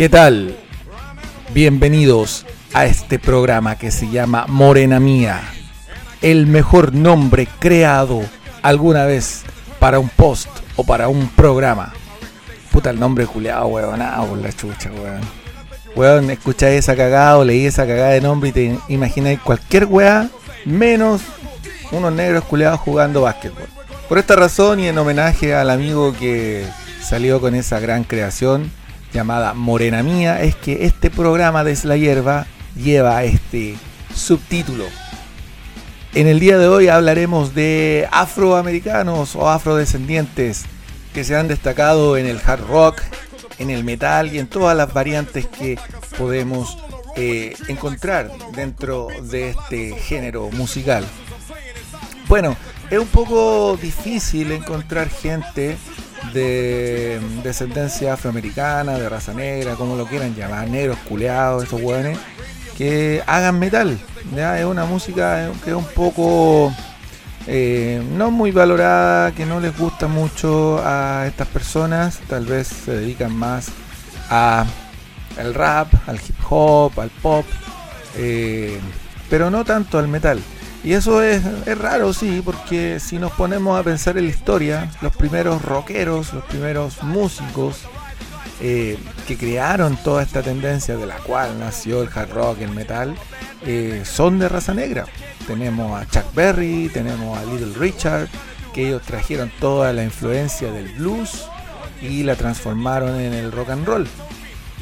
¿Qué tal? Bienvenidos a este programa que se llama Morena Mía, el mejor nombre creado alguna vez para un post o para un programa. Puta el nombre culeado, weón, ah, por la chucha, weón. Weón, escucháis esa cagada o leí esa cagada de nombre y te imagináis cualquier weá menos unos negros culeados jugando básquetbol. Por esta razón y en homenaje al amigo que salió con esa gran creación, llamada Morena Mía es que este programa de La Hierba lleva este subtítulo. En el día de hoy hablaremos de afroamericanos o afrodescendientes que se han destacado en el hard rock, en el metal y en todas las variantes que podemos eh, encontrar dentro de este género musical. Bueno, es un poco difícil encontrar gente de descendencia afroamericana, de raza negra, como lo quieran llamar, negros, culeados, esos hueones, que hagan metal. Es una música que es un poco eh, no muy valorada, que no les gusta mucho a estas personas, tal vez se dedican más a el rap, al hip hop, al pop, eh, pero no tanto al metal. Y eso es, raro, sí, porque si nos ponemos a pensar en la historia, los primeros rockeros, los primeros músicos eh, que crearon toda esta tendencia de la cual nació el hard rock, el metal, eh, son de raza negra. Tenemos a Chuck Berry, tenemos a Little Richard, que ellos trajeron toda la influencia del blues y la transformaron en el rock and roll.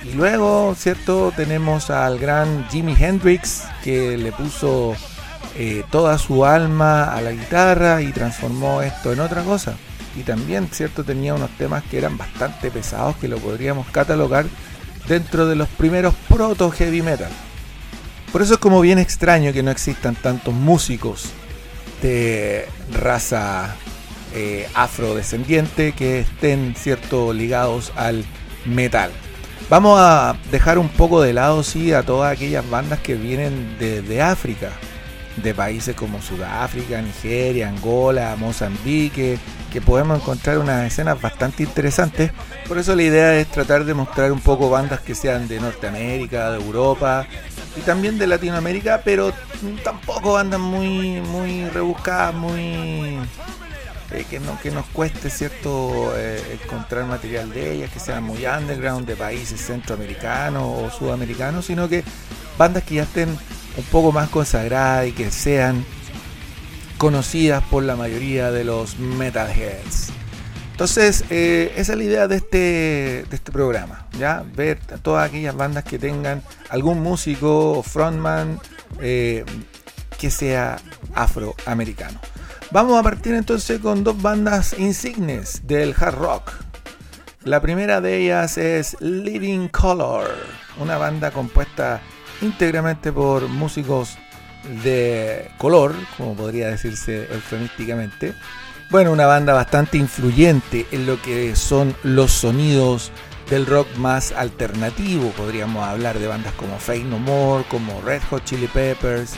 Y luego, ¿cierto? Tenemos al gran Jimi Hendrix, que le puso eh, toda su alma a la guitarra y transformó esto en otra cosa. Y también, cierto, tenía unos temas que eran bastante pesados que lo podríamos catalogar dentro de los primeros proto heavy metal. Por eso es como bien extraño que no existan tantos músicos de raza eh, afrodescendiente que estén cierto ligados al metal. Vamos a dejar un poco de lado sí a todas aquellas bandas que vienen de África, de países como Sudáfrica, Nigeria, Angola, Mozambique, que podemos encontrar unas escenas bastante interesantes. Por eso la idea es tratar de mostrar un poco bandas que sean de Norteamérica, de Europa y también de Latinoamérica, pero tampoco bandas muy, muy rebuscadas, muy eh, que, no, que nos cueste cierto eh, encontrar material de ellas, que sean muy underground de países centroamericanos o sudamericanos, sino que bandas que ya estén un poco más consagradas y que sean conocidas por la mayoría de los metalheads. Entonces, eh, esa es la idea de este, de este programa, ¿ya? Ver todas aquellas bandas que tengan algún músico o frontman eh, que sea afroamericano. Vamos a partir entonces con dos bandas insignes del hard rock. La primera de ellas es Living Color, una banda compuesta íntegramente por músicos de color, como podría decirse eufemísticamente. Bueno, una banda bastante influyente en lo que son los sonidos del rock más alternativo. Podríamos hablar de bandas como Fake No More, como Red Hot Chili Peppers,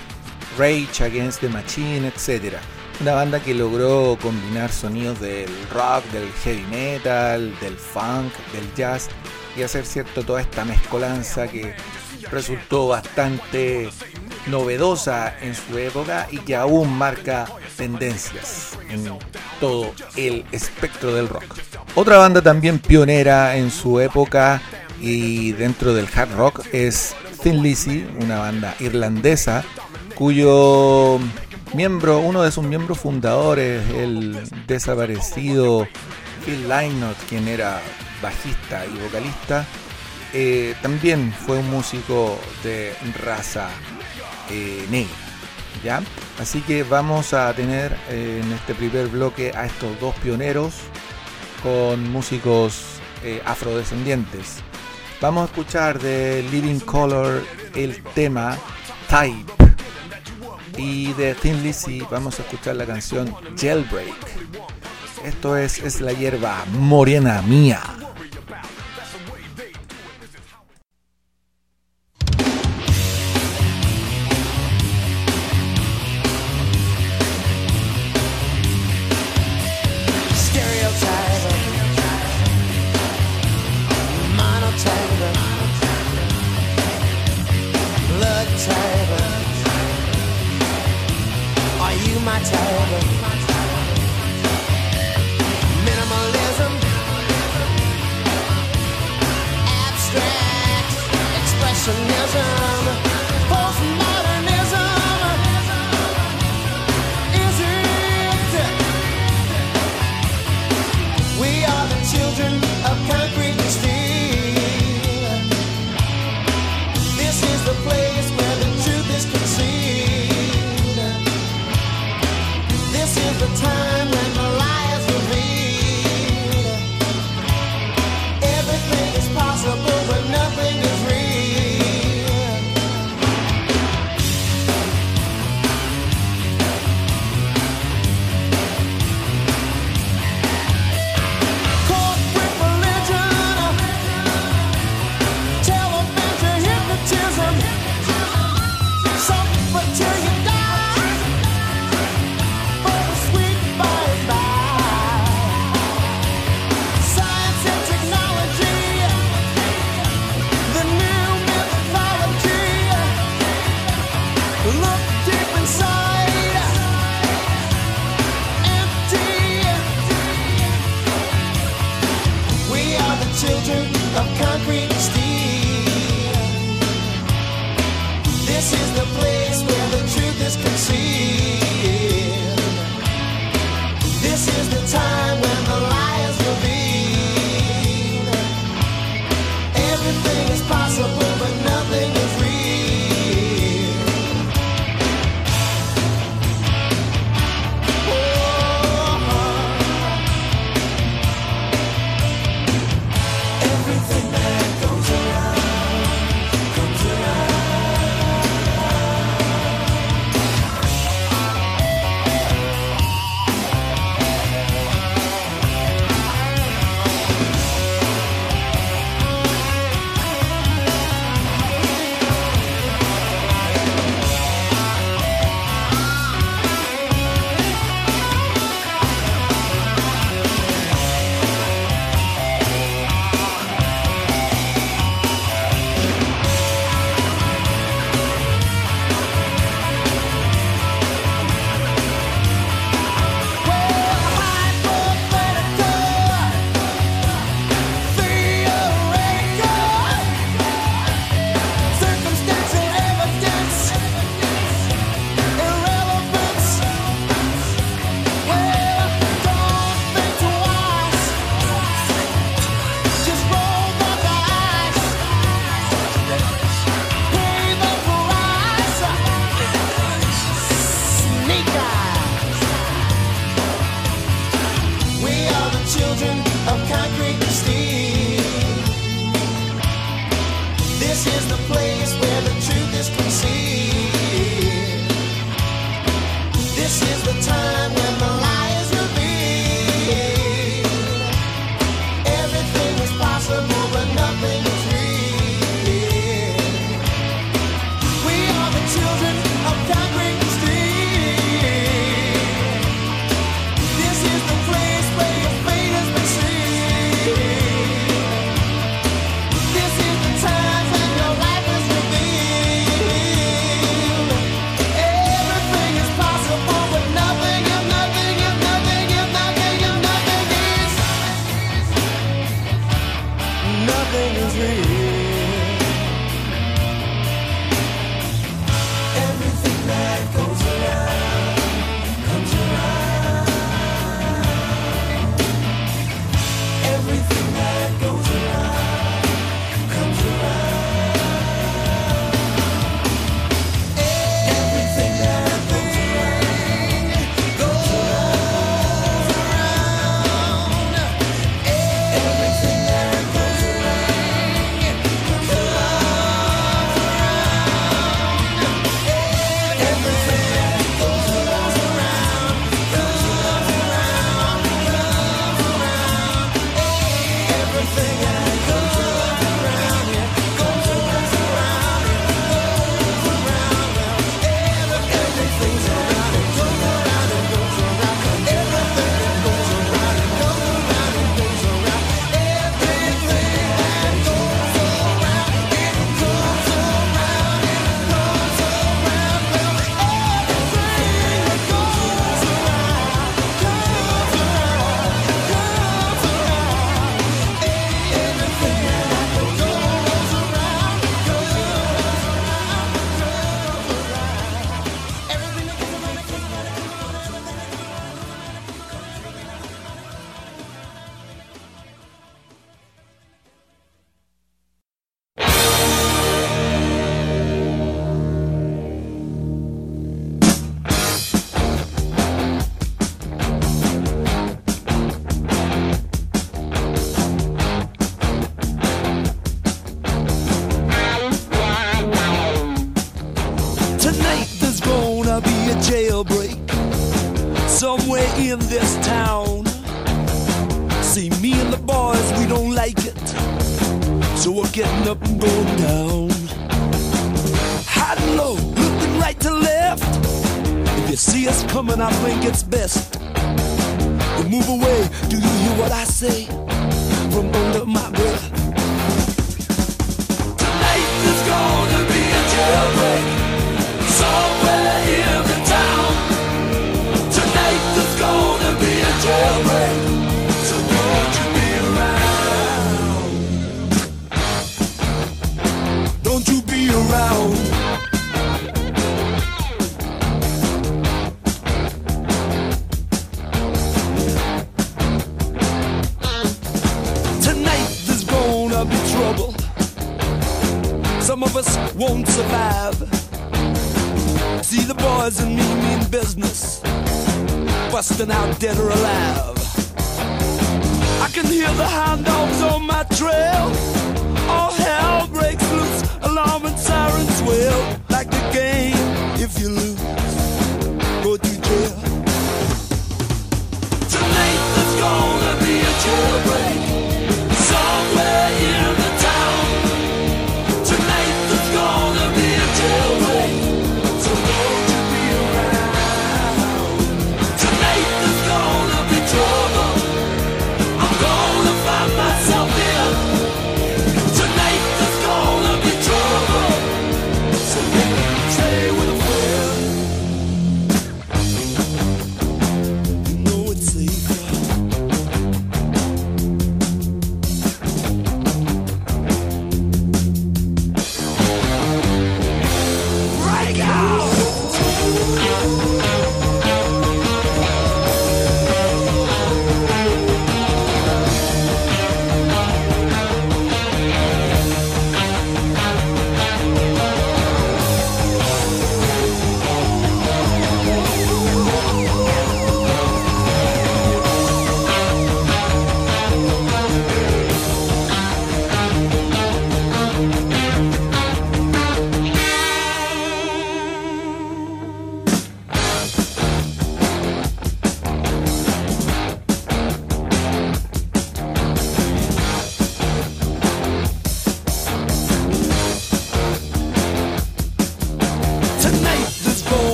Rage Against the Machine, etc. Una banda que logró combinar sonidos del rock, del heavy metal, del funk, del jazz y hacer cierto toda esta mezcolanza que resultó bastante novedosa en su época y que aún marca tendencias en todo el espectro del rock. Otra banda también pionera en su época y dentro del hard rock es Thin Lizzy, una banda irlandesa cuyo miembro, uno de sus miembros fundadores, el desaparecido Phil Lynott, quien era bajista y vocalista, eh, también fue un músico de raza eh, negra. ¿ya? Así que vamos a tener eh, en este primer bloque a estos dos pioneros con músicos afrodescendientes. Vamos a escuchar de Living Color el tema Type. Y de Thin Lizzy vamos a escuchar la canción Jailbreak. Esto es, es la hierba morena mía.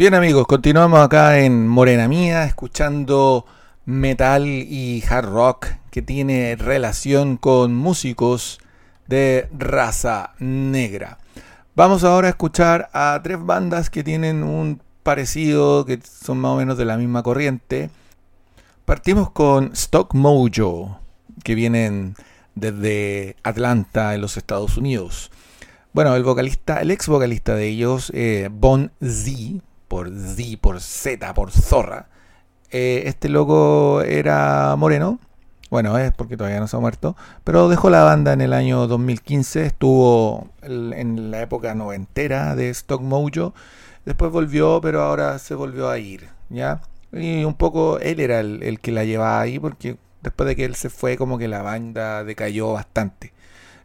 Bien amigos, continuamos acá en Morena Mía, escuchando metal y hard rock que tiene relación con músicos de raza negra. Vamos ahora a escuchar a tres bandas que tienen un parecido, que son más o menos de la misma corriente. Partimos con Stock Mojo, que vienen desde Atlanta, en los Estados Unidos. Bueno, el vocalista, el ex vocalista de ellos, eh, Bon Z, por Z, por Z, por Zorra. Eh, este loco era moreno. Bueno, es porque todavía no se ha muerto. Pero dejó la banda en el año 2015. Estuvo en la época noventera de Stock Mojo. Después volvió, pero ahora se volvió a ir. ¿Ya? Y un poco él era el, el que la llevaba ahí porque después de que él se fue como que la banda decayó bastante.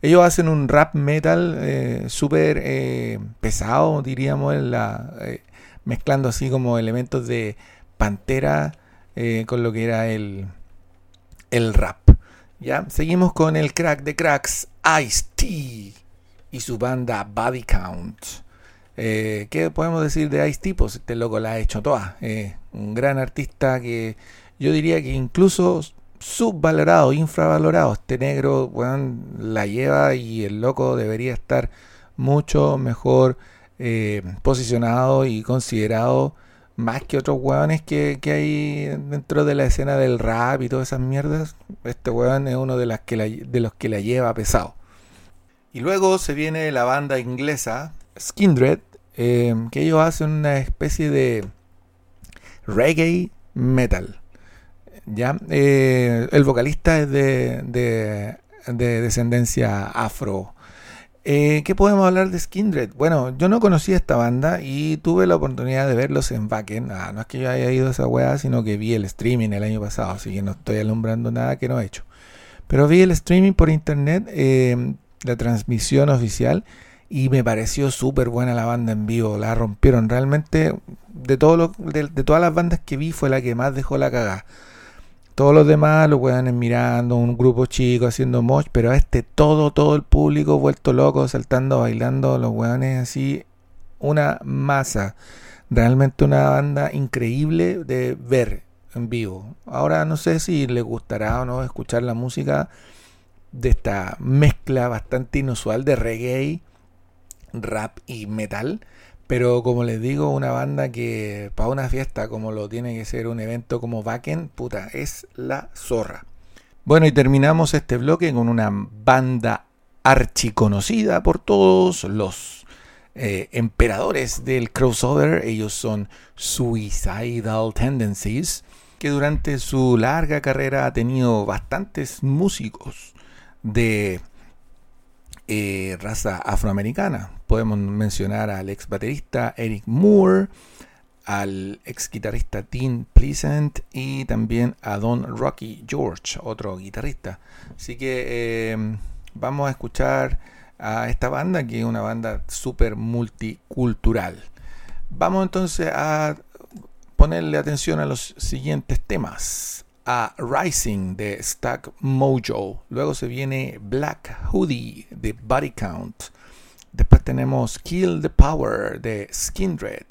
Ellos hacen un rap metal eh, súper eh, pesado, diríamos, en la, eh, mezclando así como elementos de Pantera eh, con lo que era el, el rap. ¿ya? Seguimos con el crack de cracks, Ice-T y su banda Body Count. Eh, ¿Qué podemos decir de Ice-T? Pues este loco la ha hecho toda. Eh, un gran artista que yo diría que incluso subvalorado, infravalorado. Este negro, weón, la lleva y el loco debería estar mucho mejor eh, posicionado y considerado más que otros weones que, que hay dentro de la escena del rap y todas esas mierdas. Este weón es uno de, que de los que la lleva pesado. Y luego se viene la banda inglesa Skindred, eh, que ellos hacen una especie de reggae metal. ¿ya? Eh, el vocalista es de, de- de descendencia afro. Eh, ¿Qué podemos hablar de Skindred? Bueno, yo no conocía esta banda y tuve la oportunidad de verlos en Wacken. Ah, no es que yo haya ido a esa weá, sino que vi el streaming el año pasado, así que no estoy alumbrando nada que no he hecho. Pero vi el streaming por internet, eh, la transmisión oficial, y me pareció súper buena la banda en vivo. La rompieron realmente. De, de, de todas las bandas que vi, fue la que más dejó la cagada. Todos los demás, los weones mirando, un grupo chico haciendo mosh, pero a este todo, todo el público vuelto loco, saltando, bailando, los weones así, una masa. Realmente una banda increíble de ver en vivo. Ahora no sé si les gustará o no escuchar la música de esta mezcla bastante inusual de reggae, rap y metal. Pero como les digo, una banda que para una fiesta como lo tiene que ser un evento como Wacken, puta, es la zorra. Bueno, y terminamos este bloque con una banda archiconocida por todos los eh, emperadores del crossover. Ellos son Suicidal Tendencies, que durante su larga carrera ha tenido bastantes músicos de eh, raza afroamericana. Podemos mencionar al ex baterista Eric Moore, al ex guitarrista Dean Pleasant y también a Don Rocky George, otro guitarrista. Así que eh, vamos a escuchar a esta banda que es una banda súper multicultural. Vamos entonces a ponerle atención a los siguientes temas. A Rising de Stack Mojo. Luego se viene Black Hoodie de Body Count. Después tenemos Kill the Power de Skindred.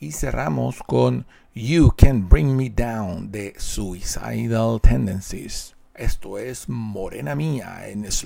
Y cerramos con You Can Bring Me Down de Suicidal Tendencies. Esto es Morena Mía en Es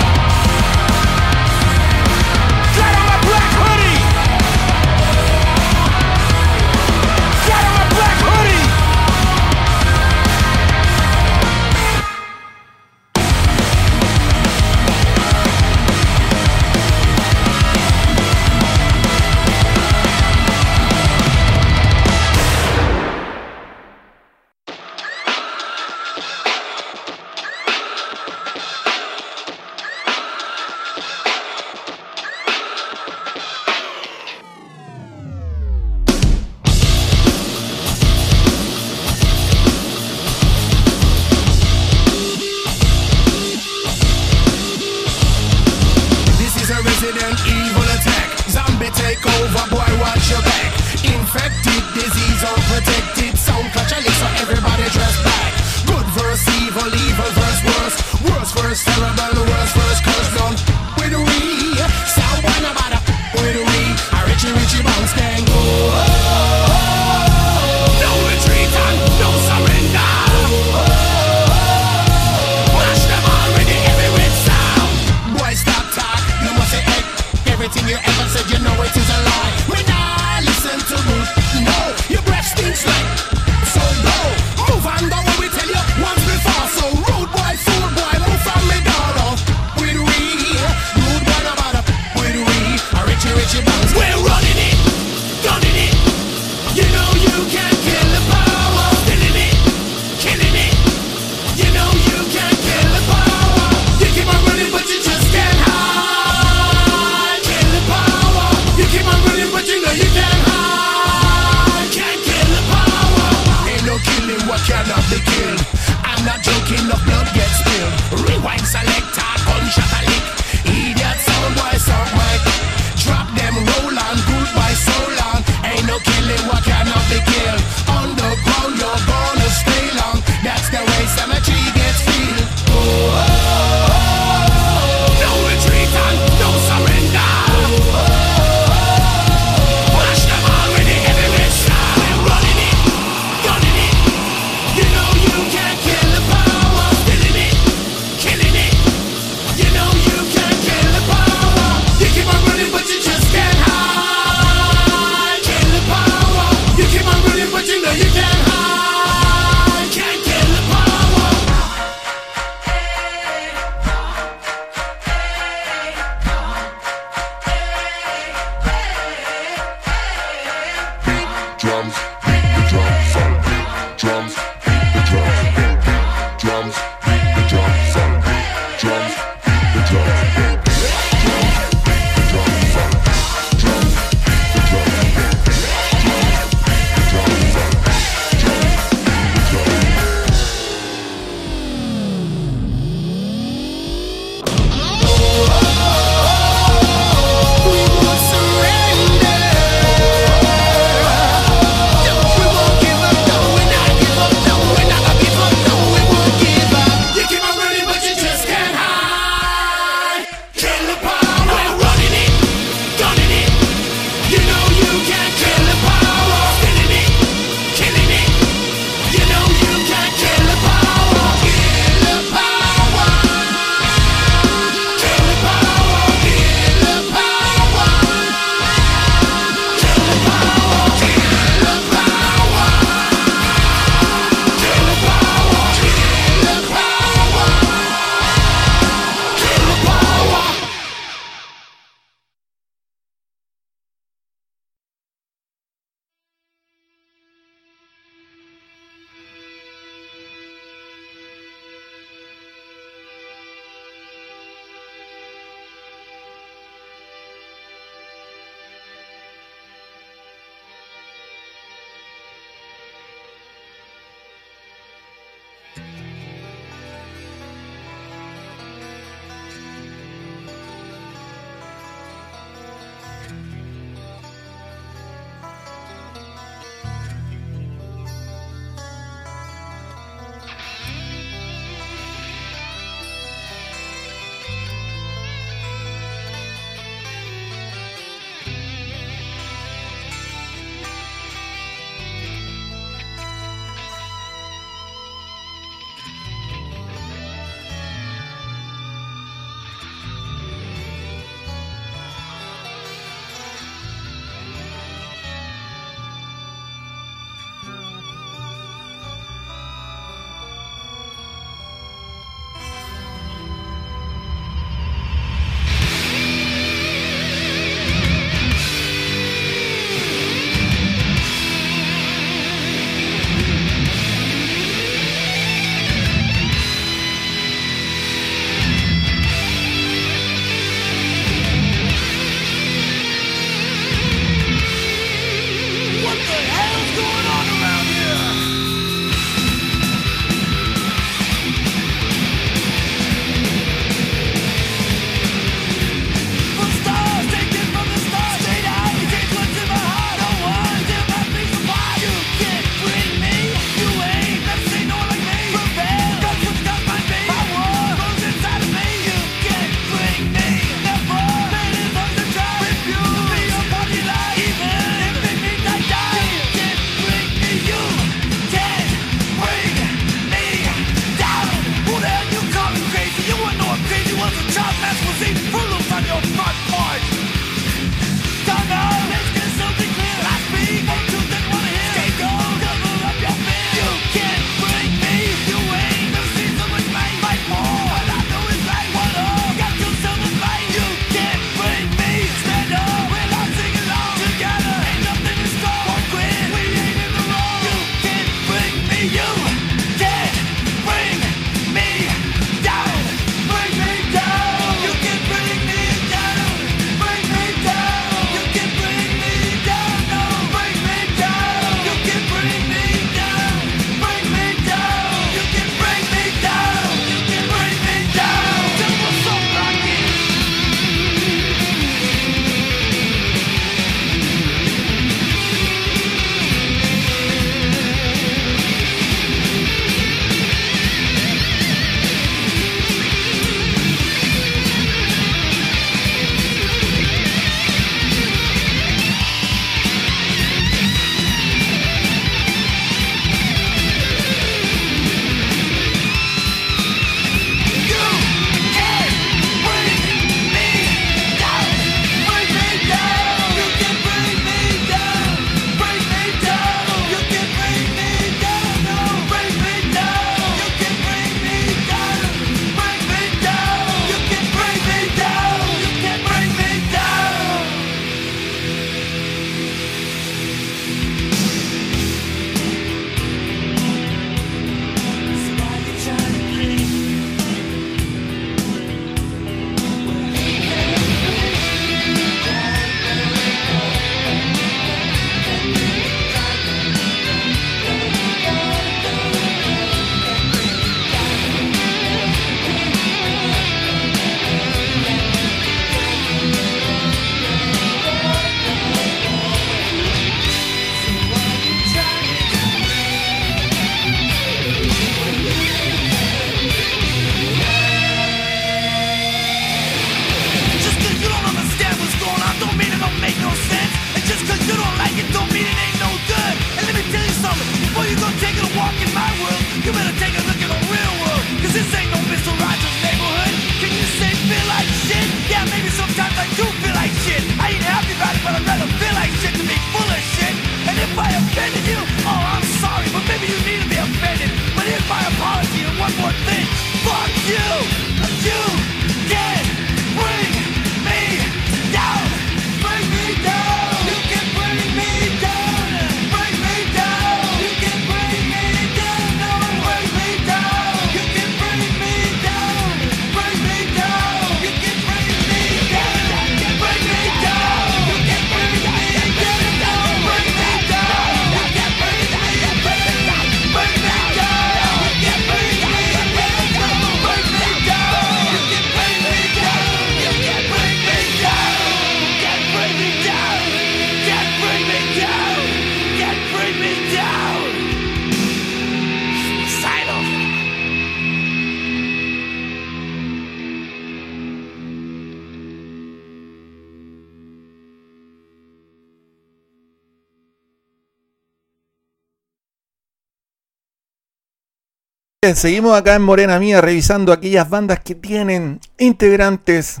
Seguimos acá en Morena Mía revisando aquellas bandas que tienen integrantes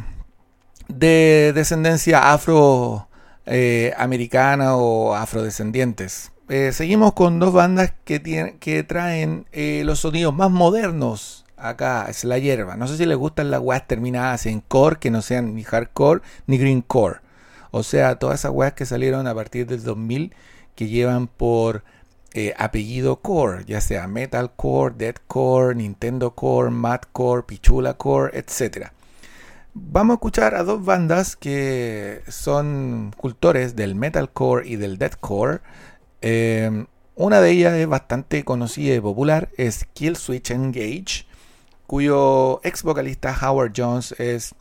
de descendencia afroamericana o afrodescendientes. Eh, seguimos con dos bandas que traen eh, los sonidos más modernos acá, es la hierba. No sé si les gustan las weas terminadas en core, que no sean ni hardcore ni greencore. O sea, todas esas weas que salieron a partir del 2000 que llevan por eh, apellido core, ya sea metalcore, deathcore, Nintendo core, madcore, pichula core, etc. Vamos a escuchar a dos bandas que son cultores del metalcore y del deathcore. Eh, una de ellas es bastante conocida y popular, es Killswitch Engage, cuyo ex vocalista Howard Jones es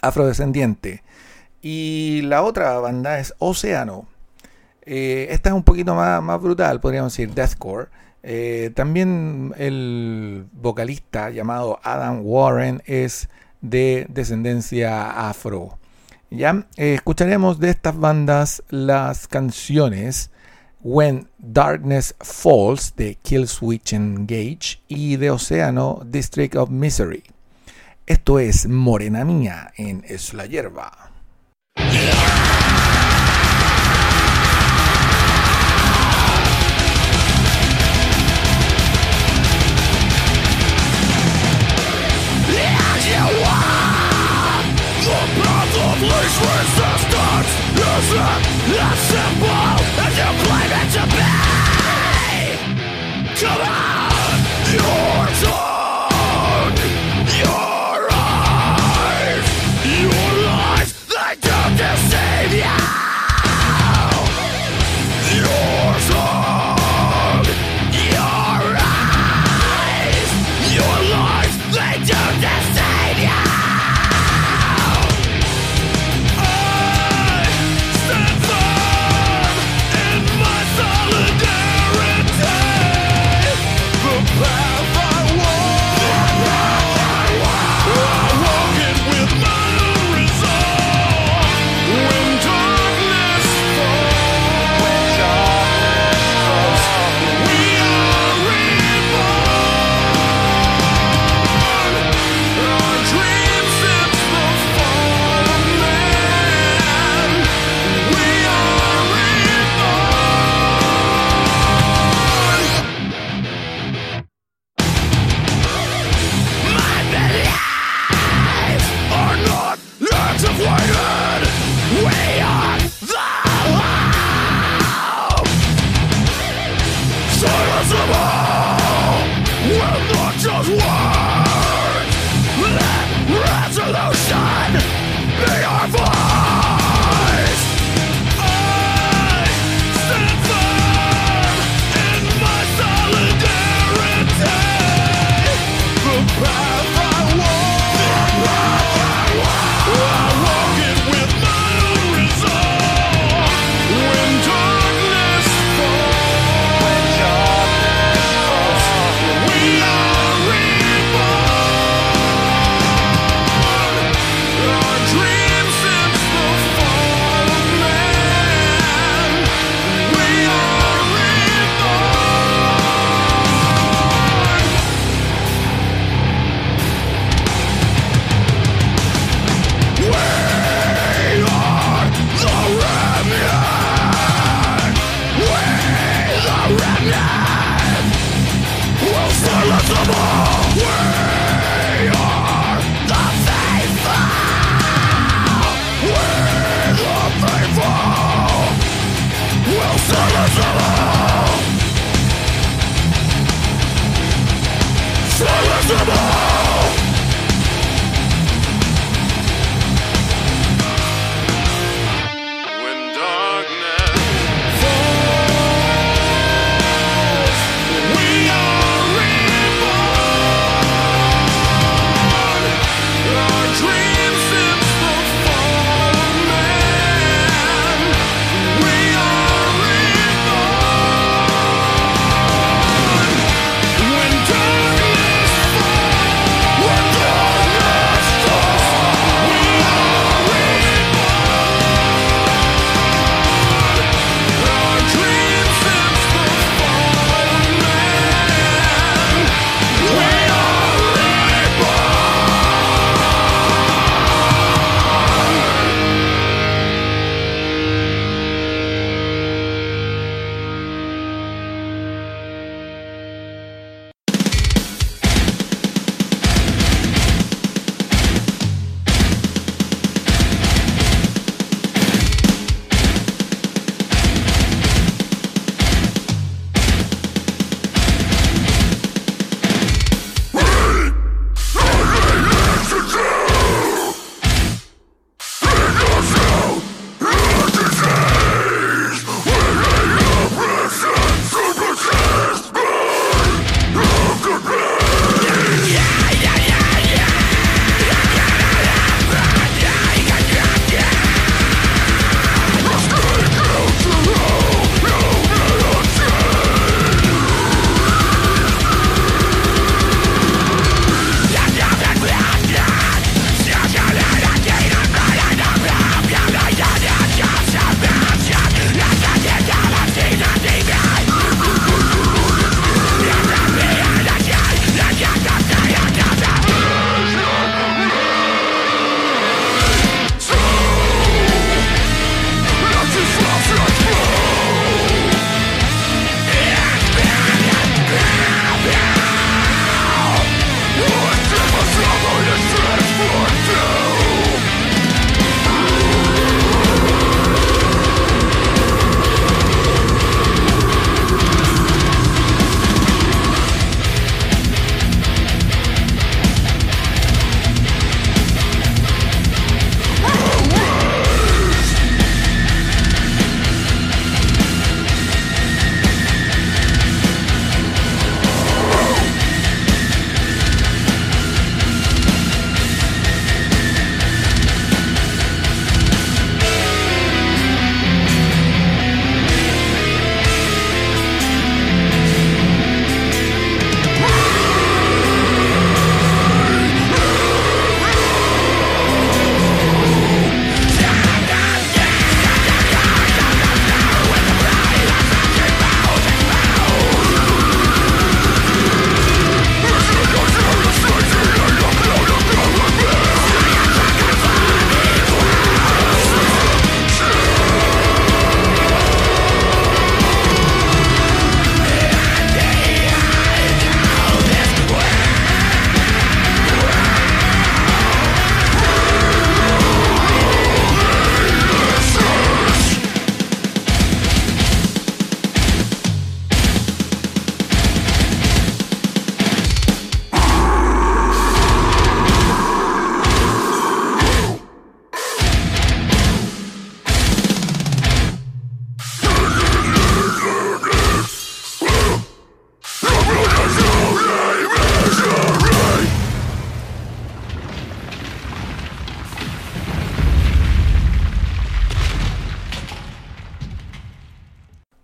afrodescendiente. Y la otra banda es Oceano. Eh, esta es un poquito más, brutal, podríamos decir, deathcore. Eh, también el vocalista llamado Adam Warren es de descendencia afro. Ya Eh, escucharemos de estas bandas las canciones When Darkness Falls de Killswitch Engage y de Océano District of Misery. Esto es Morena Mía en Es la Hierba.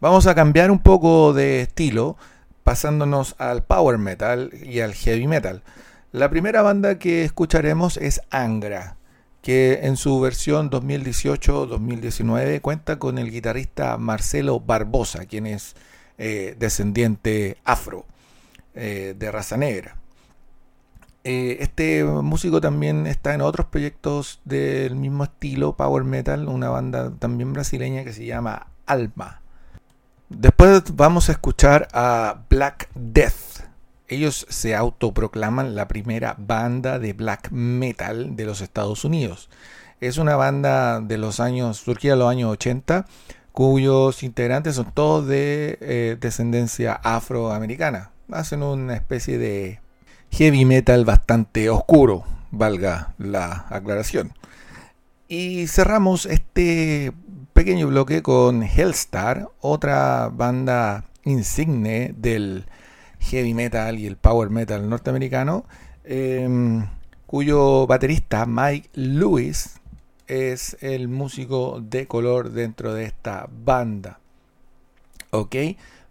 Vamos a cambiar un poco de estilo, pasándonos al power metal y al heavy metal. La primera banda que escucharemos es Angra, que en su versión 2018-2019 cuenta con el guitarrista Marcelo Barbosa, quien es eh, descendiente afro, eh, de raza negra. Eh, este músico también está en otros proyectos del mismo estilo, Power Metal, una banda también brasileña que se llama Alma. Después vamos a escuchar a Black Death. Ellos se autoproclaman la primera banda de black metal de los Estados Unidos. Es una banda de los años, surgida en los años 80, cuyos integrantes son todos de eh, descendencia afroamericana. Hacen una especie de heavy metal bastante oscuro, valga la aclaración. Y cerramos este pequeño bloque con Hellstar, otra banda insigne del heavy metal y el power metal norteamericano, eh, cuyo baterista Mike Lewis es el músico de color dentro de esta banda. Ok,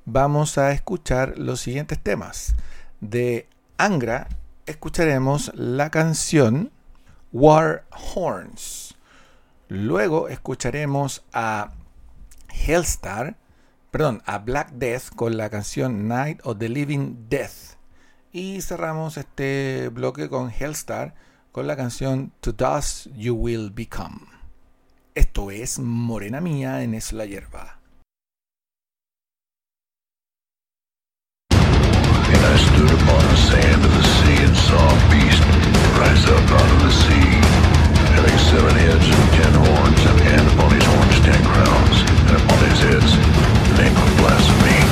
vamos a escuchar los siguientes temas. De Angra escucharemos la canción War Horns. Luego escucharemos a Hellstar, perdón, a Black Death con la canción Night of the Living Death. Y cerramos este bloque con Hellstar con la canción To Dust You Will Become. Esto es Morena Mía en Es la Hierba. Having seven heads and ten horns, and upon his horns ten crowns, and upon his heads the name of blasphemy.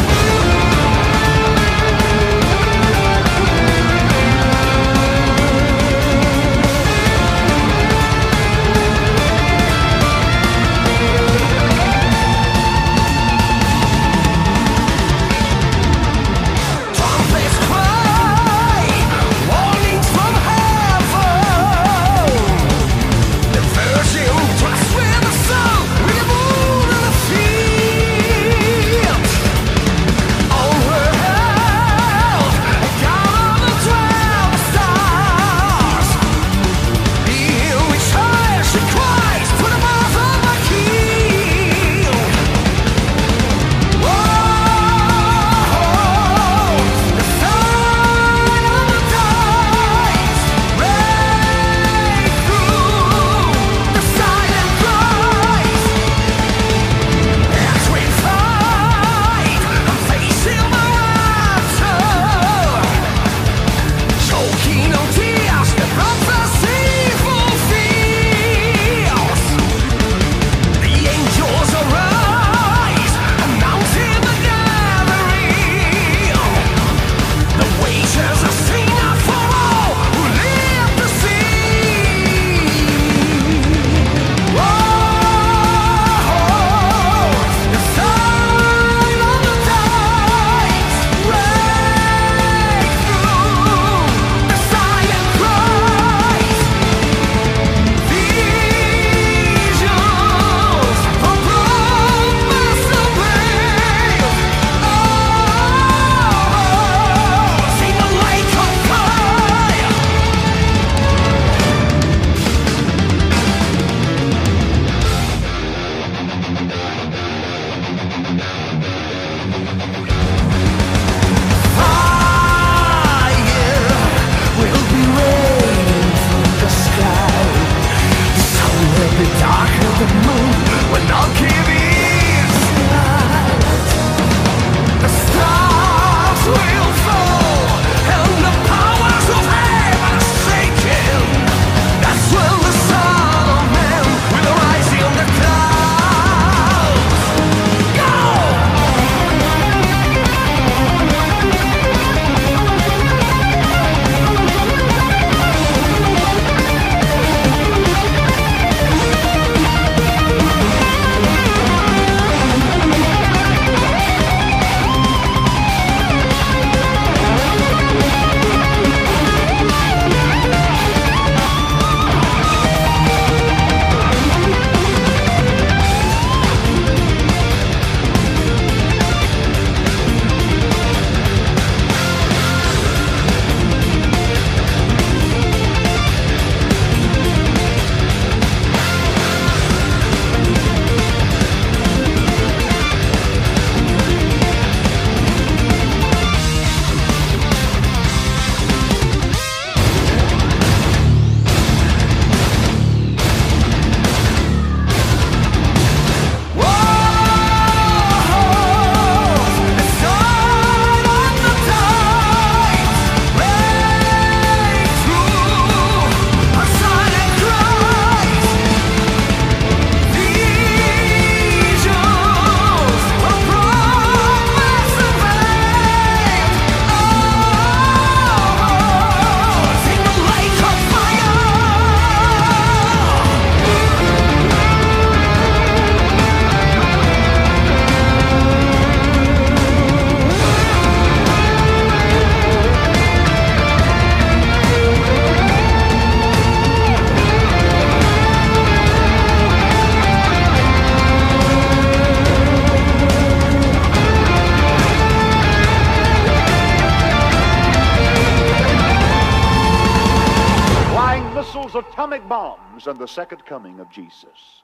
Times and the second coming of Jesus.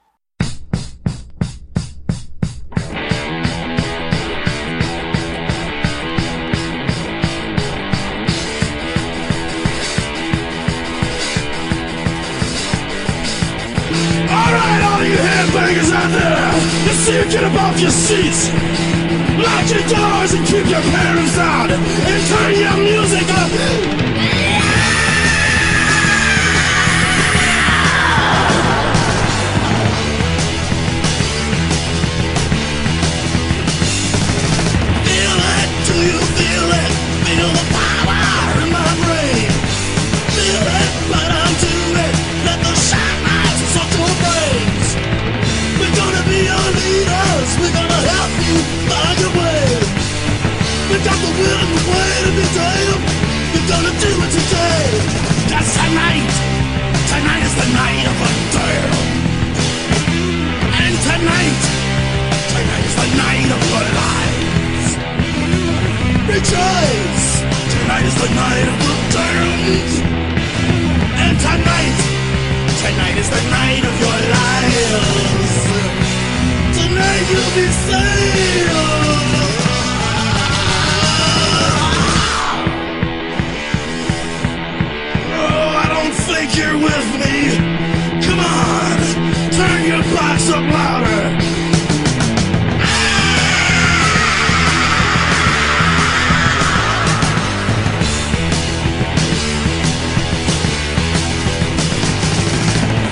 Alright, all you headbangers out there, you see you get off your seats. Lock your doors and keep your parents out. And turn your music up. Got the will and the way to be damned. We're gonna do it today. Cause tonight, tonight is the night of the damned. And tonight, tonight is the night of your lives. Rejoice! Tonight is the night of the damned. And tonight, tonight is the night of your lives. Tonight you'll be saved. You're with me. Come on, turn your box up louder.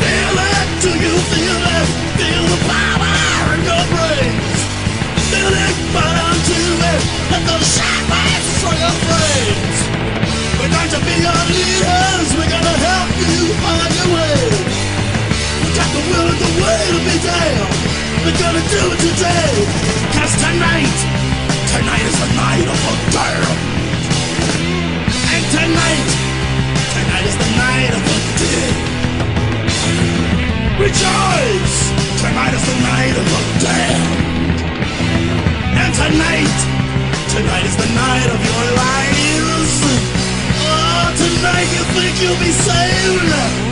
Feel it, do you feel it? Feel the power in your brains. Feel it, it. The your. To be your leaders. We're gonna help you find your way. We got the will and the way to be damned. We're gonna do it today. Cause tonight, tonight is the night of the damned. And tonight, tonight is the night of the dead. Rejoice! Tonight is the night of the damned. And tonight, tonight is the night of your lives. Tonight you think you'll be saved.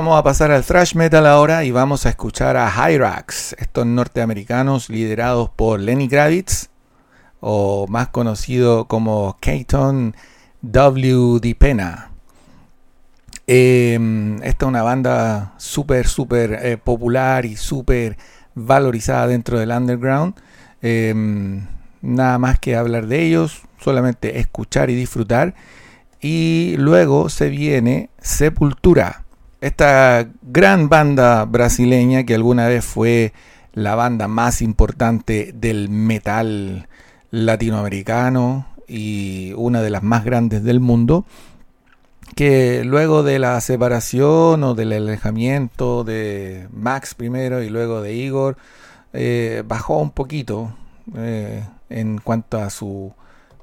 Vamos a pasar al thrash metal ahora y vamos a escuchar a Hyrax, estos norteamericanos liderados por Lenny Kravitz, o más conocido como Keaton W. Pena. Eh, esta es una banda súper, súper eh, popular y súper valorizada dentro del underground. Eh, nada más que hablar de ellos, solamente escuchar y disfrutar. Y luego se viene Sepultura, esta gran banda brasileña que alguna vez fue la banda más importante del metal latinoamericano y una de las más grandes del mundo, que luego de la separación o del alejamiento de Max primero y luego de Igor, eh, bajó un poquito eh, en cuanto a su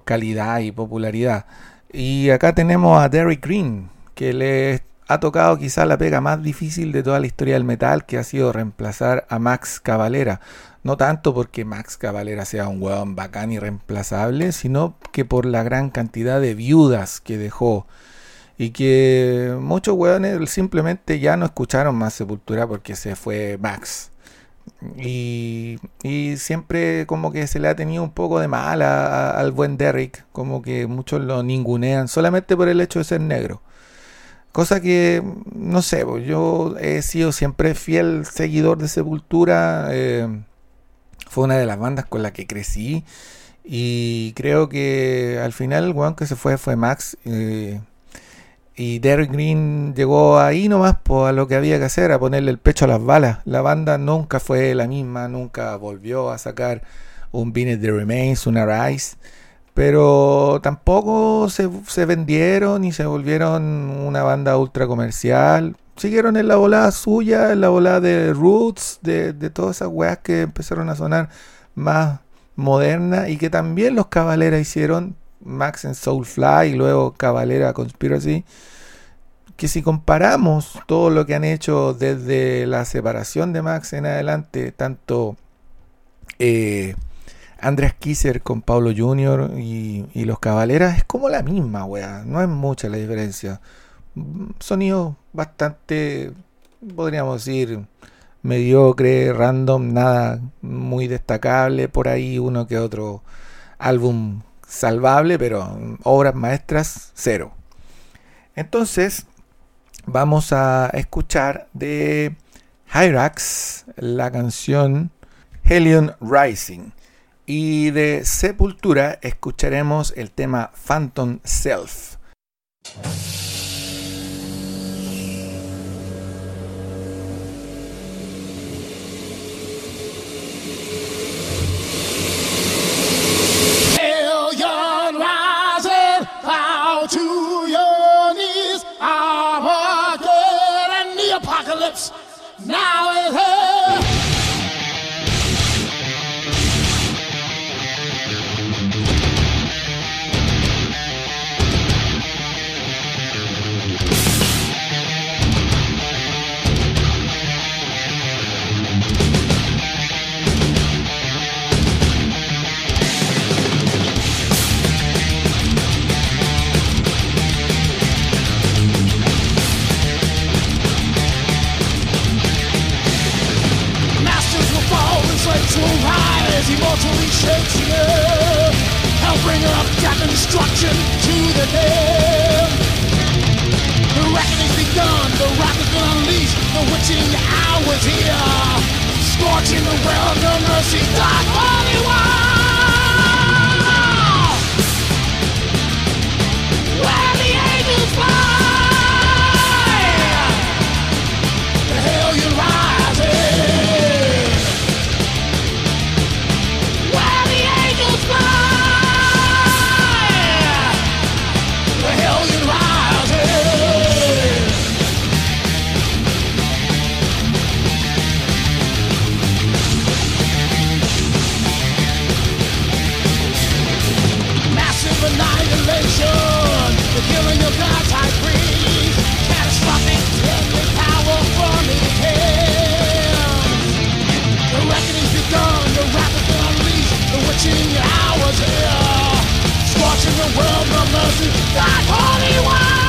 calidad y popularidad. Y acá tenemos a Derrick Green, que le ha tocado quizá la pega más difícil de toda la historia del metal, que ha sido reemplazar a Max Cavalera. No tanto porque Max Cavalera sea un hueón bacán y reemplazable, sino que por la gran cantidad de viudas que dejó. Y que muchos hueones simplemente ya no escucharon más Sepultura porque se fue Max. Y, siempre como que se le ha tenido un poco de mal al buen Derrick, como que muchos lo ningunean solamente por el hecho de ser negro. Cosa que, no sé, pues, yo he sido siempre fiel seguidor de Sepultura. eh, fue una de las bandas con la que crecí. Y creo que al final el weón que se fue fue Max. eh, y Derek Green llegó ahí nomás pues, a lo que había que hacer, a ponerle el pecho a las balas. La banda nunca fue la misma, nunca volvió a sacar un Beneath the Remains, un Arise. Pero tampoco se, se vendieron y se volvieron una banda ultra comercial. Siguieron en la volada suya, en la volada de Roots, de, de todas esas weas que empezaron a sonar más modernas y que también los Cavalera hicieron. Max en Soulfly y luego Cavalera Conspiracy. Que si comparamos todo lo que han hecho desde la separación de Max en adelante, tanto eh, Andreas Kisser con Pablo Jr. Y, y los Cavaleras es como la misma, wea. No es mucha la diferencia. Sonido bastante, podríamos decir, mediocre, random, nada muy destacable. Por ahí uno que otro álbum salvable, pero obras maestras, cero. Entonces, vamos a escuchar de Hyrax la canción Helion Rising. Y de Sepultura escucharemos el tema Phantom Self. Rising, bow slaves will rise, immortally shakes the earth. Hellbringer of death and destruction to the dead. The reckoning's begun, the wrath has been unleashed, the witching hour's here. Scorching the world, no mercy, dark holy. The killing of gods I bring Catastrophic power from The reckoning's begun, the wrath unleashed The witching hour's here. Scorching the world, the mercy, that holy one.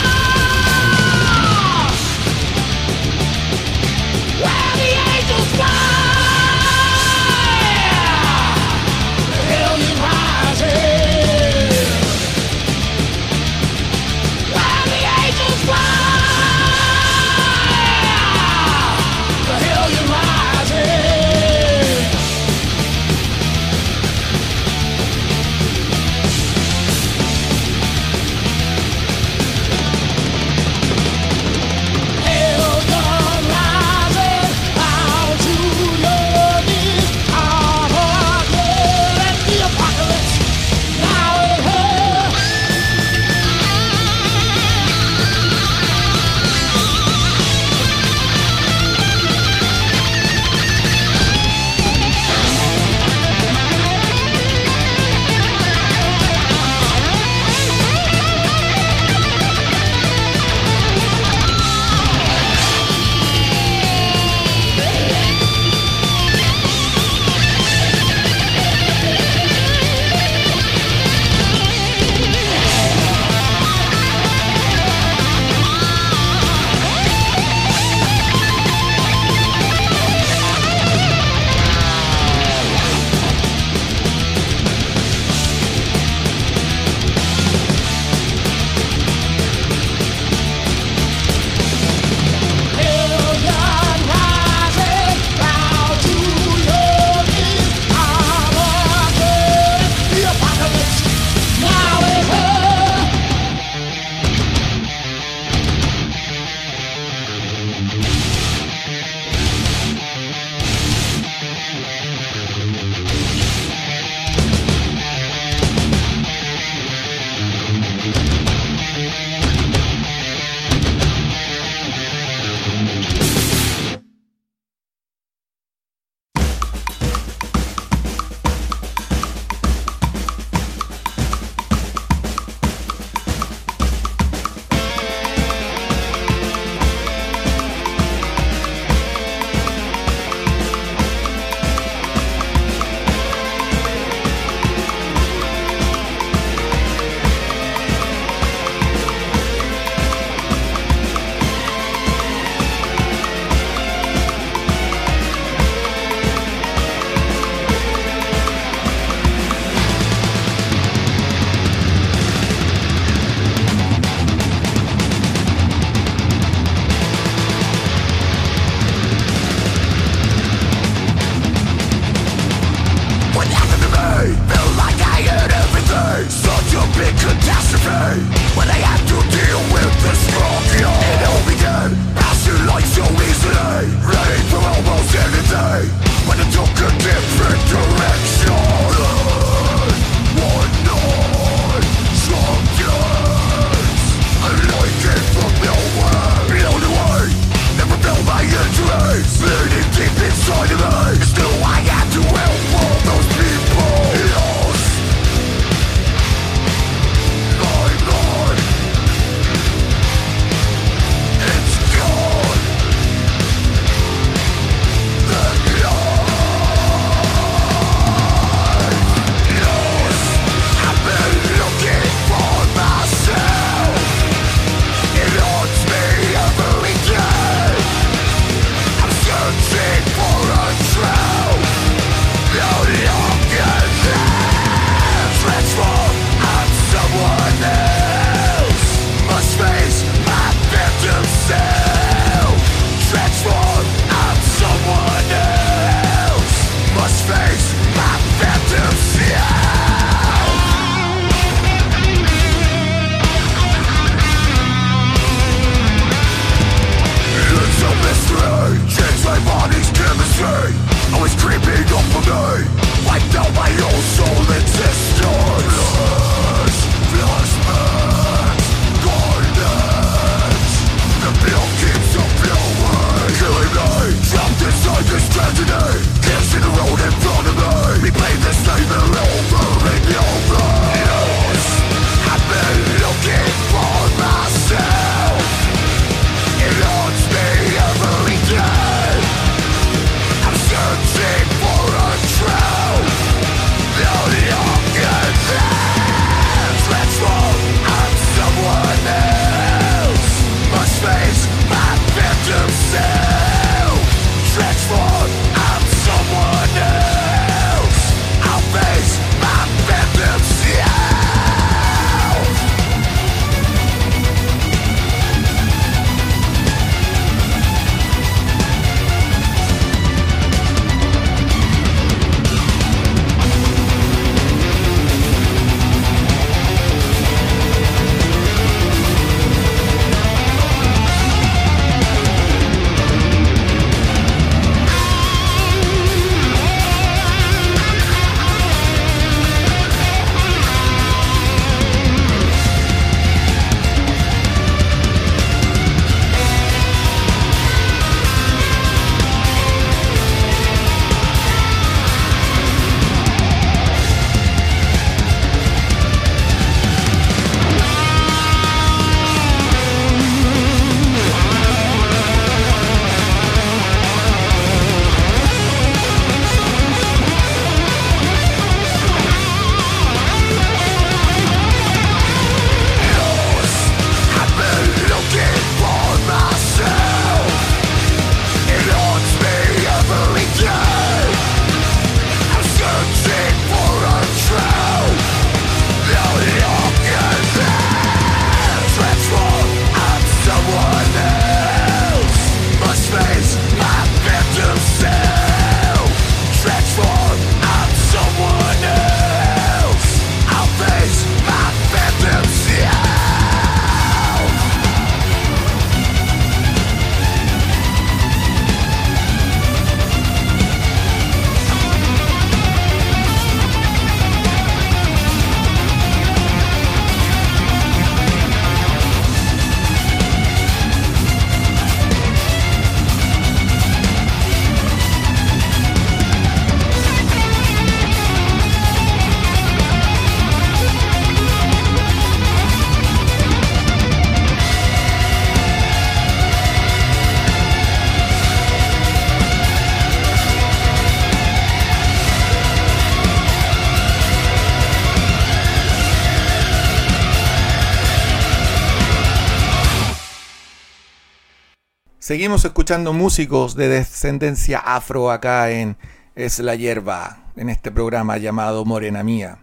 Seguimos escuchando músicos de descendencia afro acá en Es la Hierba, en este programa llamado Morena Mía.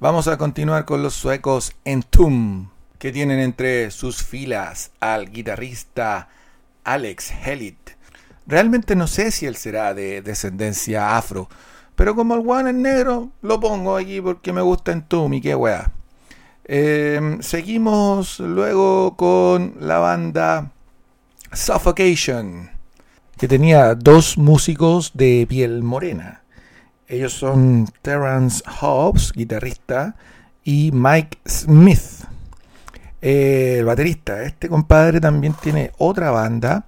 Vamos a continuar con los suecos Entum, que tienen entre sus filas al guitarrista Alex Hellit. Realmente no sé si él será de descendencia afro, pero como el guan es negro, lo pongo aquí porque me gusta Entum y qué wea. Eh, seguimos luego con la banda Suffocation, que tenía dos músicos de piel morena. Ellos son Terrence Hobbs, guitarrista, y Mike Smith, el baterista. Este compadre también tiene otra banda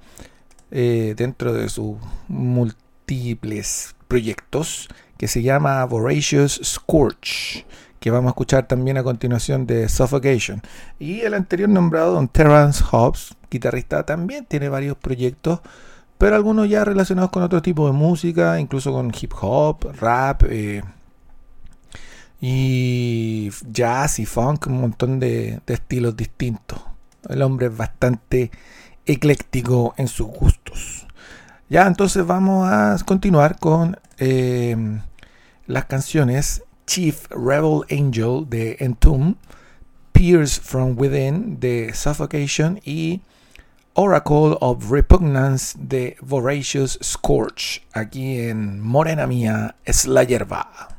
eh, dentro de sus múltiples proyectos que se llama Voracious Scorch, que vamos a escuchar también a continuación de Suffocation. Y el anterior nombrado, Don Terrence Hobbs, guitarrista, también tiene varios proyectos, pero algunos ya relacionados con otro tipo de música, incluso con hip hop, rap eh, y jazz y funk, un montón de, estilos distintos. El hombre es bastante ecléctico en sus gustos. Ya, entonces vamos a continuar con eh, las canciones Chief Rebel Angel de Entomb, Pierce from Within de Suffocation y Oracle of Repugnance de Voracious Scorch. Aquí en Morena Mía es la hierba.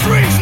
streets.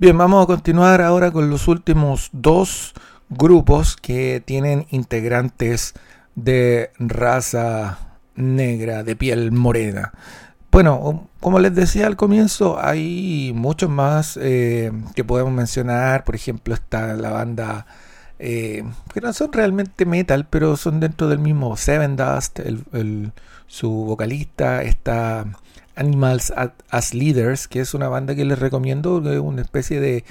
Bien, vamos a continuar ahora con los últimos dos grupos que tienen integrantes de raza negra, de piel morena. Bueno, como les decía al comienzo, hay muchos más eh, que podemos mencionar. Por ejemplo, está la banda eh, que no son realmente metal, pero son dentro del mismo Seven Dust, el- su vocalista. Está Animals as Leaders, que es una banda que les recomiendo, que es una especie de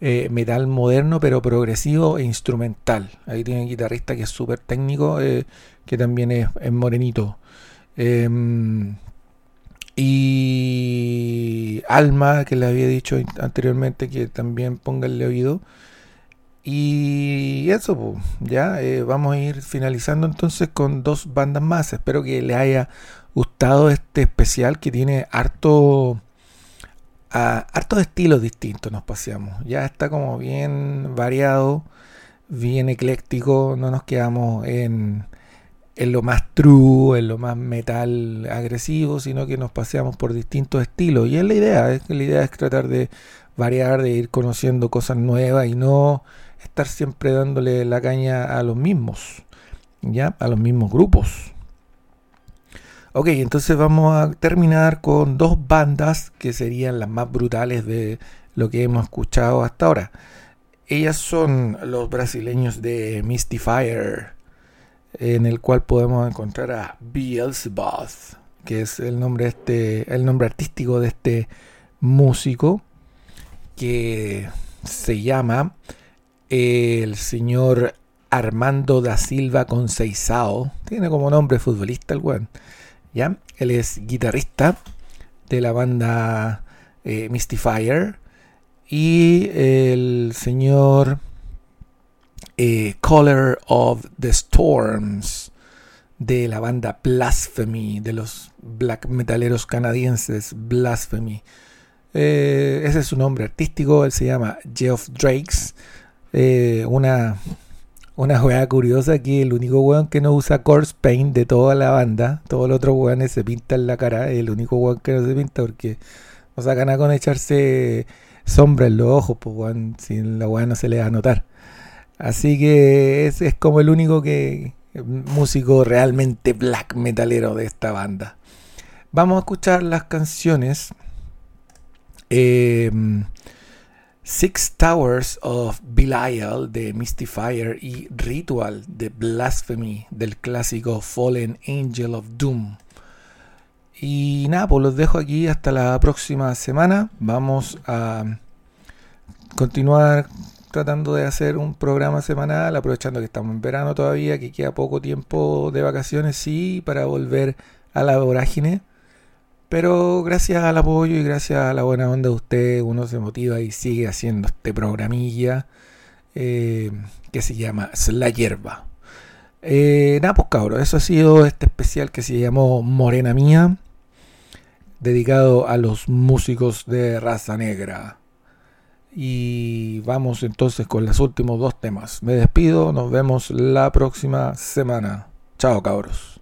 eh, metal moderno, pero progresivo e instrumental. Ahí tiene un guitarrista que es súper técnico, eh, que también es, morenito. Em, y Alma, que le había dicho anteriormente que también pónganle oído. Y eso, po, ya eh, vamos a ir finalizando entonces con dos bandas más. Espero que les haya gustado este especial que tiene harto, a, hartos estilos distintos. Nos paseamos, ya está como bien variado, bien ecléctico. No nos quedamos en, en lo más true, en lo más metal agresivo, sino que nos paseamos por distintos estilos. Y es la idea, es la idea es tratar de variar, de ir conociendo cosas nuevas y no estar siempre dándole la caña a los mismos, ya, a los mismos grupos. Ok, entonces vamos a terminar con dos bandas que serían las más brutales de lo que hemos escuchado hasta ahora. Ellas son los brasileños de Mystifier, en el cual podemos encontrar a Beelzebub, que es el nombre, este, el nombre artístico de este músico, que se llama el señor Armando da Silva Conceição. Tiene como nombre futbolista el weón. ¿Ya? Él es guitarrista de la banda eh, Mystifier. Y el señor eh, Color of the Storms de la banda Blasphemy, de los black metaleros canadienses Blasphemy. Eh, ese es su nombre artístico, él se llama Geoff Drakes. Eh, una, una weá curiosa que el único weón que no usa corpse paint de toda la banda, todos los otros weones se pintan la cara, el único weón que no se pinta porque no sacan nada con echarse sombra en los ojos, pues weón, si la weá no se le va a notar. Así que es, es como el único que músico realmente black metalero de esta banda. Vamos a escuchar las canciones. eh, Six Towers of Belial de Mystifier y Ritual de Blasphemy del clásico Fallen Angel of Doom. Y nada, pues los dejo aquí hasta la próxima semana. Vamos a continuar tratando de hacer un programa semanal, aprovechando que estamos en verano todavía, que queda poco tiempo de vacaciones, sí, para volver a la vorágine. Pero gracias al apoyo y gracias a la buena onda de usted, uno se motiva y sigue haciendo este programilla eh, que se llama la hierba. Eh, nada, pues cabros, eso ha sido este especial que se llamó Morena Mía, dedicado a los músicos de raza negra. Y vamos entonces con los últimos dos temas. Me despido, nos vemos la próxima semana. Chao cabros.